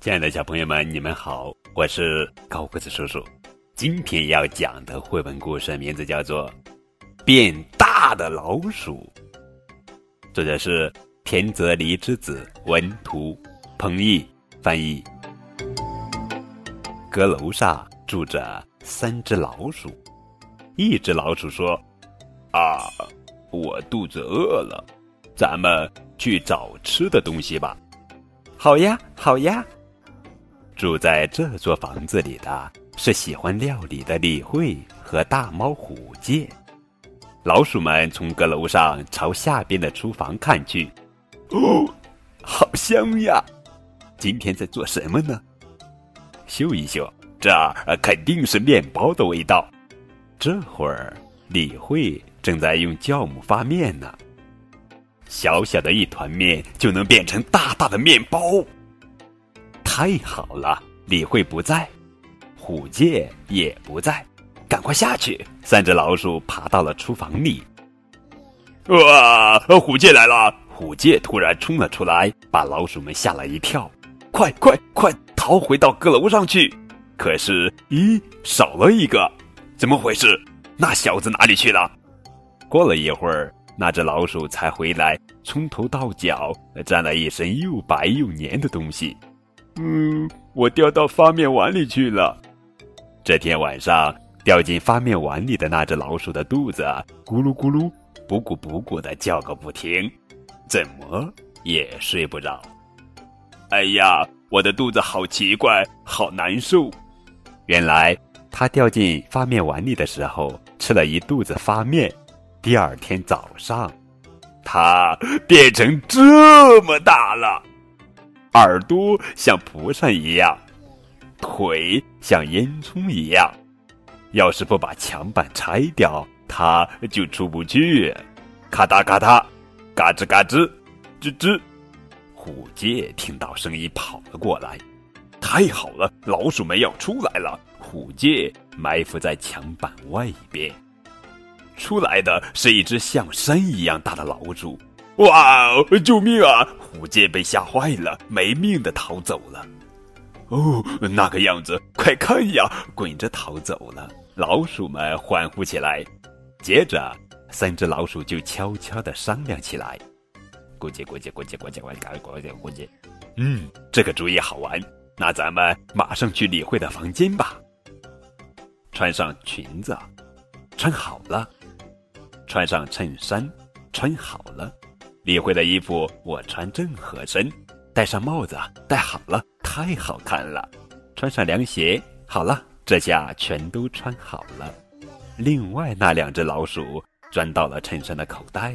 亲爱的小朋友们，你们好，我是高个子叔叔。今天要讲的绘本故事名字叫做《变大的老鼠》，作者是田泽梨之子，文图，彭毅翻译。阁楼上住着三只老鼠，一只老鼠说：“啊，我肚子饿了，咱们去找吃的东西吧。”“好呀，好呀。”住在这座房子里的是喜欢料理的李慧和大猫虎介。老鼠们从阁楼上朝下边的厨房看去，哦，好香呀！今天在做什么呢？嗅一嗅，这肯定是面包的味道。这会儿，李慧正在用酵母发面呢。小小的一团面就能变成大大的面包。太好了，李慧不在，虎介也不在，赶快下去！三只老鼠爬到了厨房里。哇，虎介来了！虎介突然冲了出来，把老鼠们吓了一跳。快快快，逃回到阁楼上去！可是，咦，少了一个，怎么回事？那小子哪里去了？过了一会儿，那只老鼠才回来，从头到脚沾了一身又白又黏的东西。嗯，我掉到发面碗里去了。这天晚上，掉进发面碗里的那只老鼠的肚子咕噜咕噜、补咕补咕的叫个不停，怎么也睡不着。哎呀，我的肚子好奇怪，好难受。原来，它掉进发面碗里的时候吃了一肚子发面。第二天早上，它变成这么大了。耳朵像蒲扇一样，腿像烟囱一样。要是不把墙板拆掉，它就出不去。咔嗒咔嗒，嘎吱嘎吱，吱吱。虎介听到声音跑了过来。太好了，老鼠们要出来了。虎介埋伏在墙板外边。出来的是一只像山一样大的老鼠。哇！救命啊！虎介被吓坏了，没命的逃走了。哦，那个样子，快看呀，滚着逃走了。老鼠们欢呼起来。接着，三只老鼠就悄悄的商量起来。咕叽咕叽咕叽咕叽咕叽咕叽咕叽。嗯，这个主意好玩。那咱们马上去李慧的房间吧。穿上裙子，穿好了。穿上衬衫，穿好了。李慧的衣服我穿正合身，戴上帽子戴好了，太好看了。穿上凉鞋，好了，这下全都穿好了。另外那两只老鼠钻到了衬衫的口袋。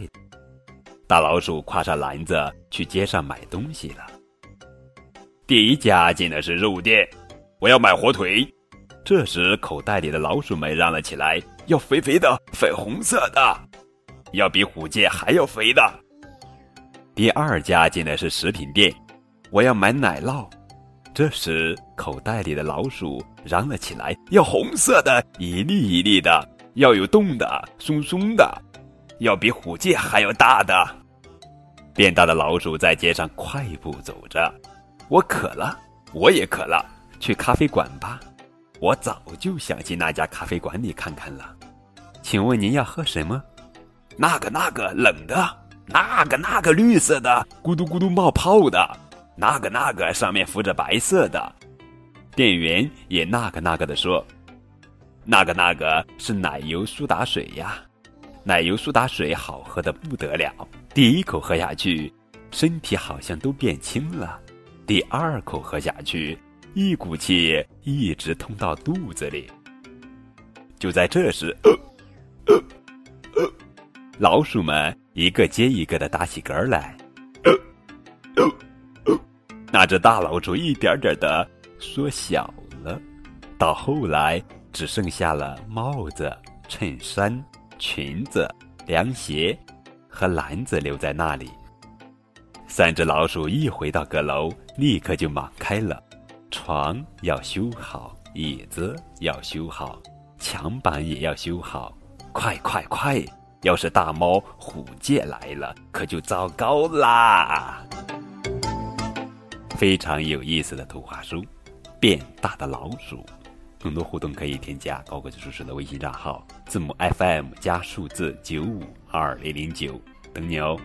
大老鼠挎上篮子去街上买东西了。第一家进的是肉店，我要买火腿。这时口袋里的老鼠们嚷了起来：“要肥肥的，粉红色的，要比虎界还要肥的。”第二家进的是食品店，我要买奶酪。这时，口袋里的老鼠嚷了起来：“要红色的，一粒一粒的，要有洞的，松松的，要比虎界还要大的。”变大的老鼠在街上快步走着。我渴了，我也渴了，去咖啡馆吧。我早就想进那家咖啡馆里看看了。请问您要喝什么？那个，那个冷的。那个那个绿色的，咕嘟咕嘟冒泡的，那个那个上面浮着白色的，店员也那个那个的说：“那个那个是奶油苏打水呀，奶油苏打水好喝的不得了。第一口喝下去，身体好像都变轻了；第二口喝下去，一股气一直通到肚子里。就在这时，呃老鼠们。”一个接一个的打起嗝来，那只大老鼠一点点的缩小了，到后来只剩下了帽子、衬衫、裙子、凉鞋和篮子留在那里。三只老鼠一回到阁楼，立刻就忙开了：床要修好，椅子要修好，墙板也要修好，快快快！要是大猫虎界来了，可就糟糕啦！非常有意思的图画书，《变大的老鼠》。更多互动可以添加高个子叔叔的微信账号，字母 FM 加数字九五二零零九，等你哦。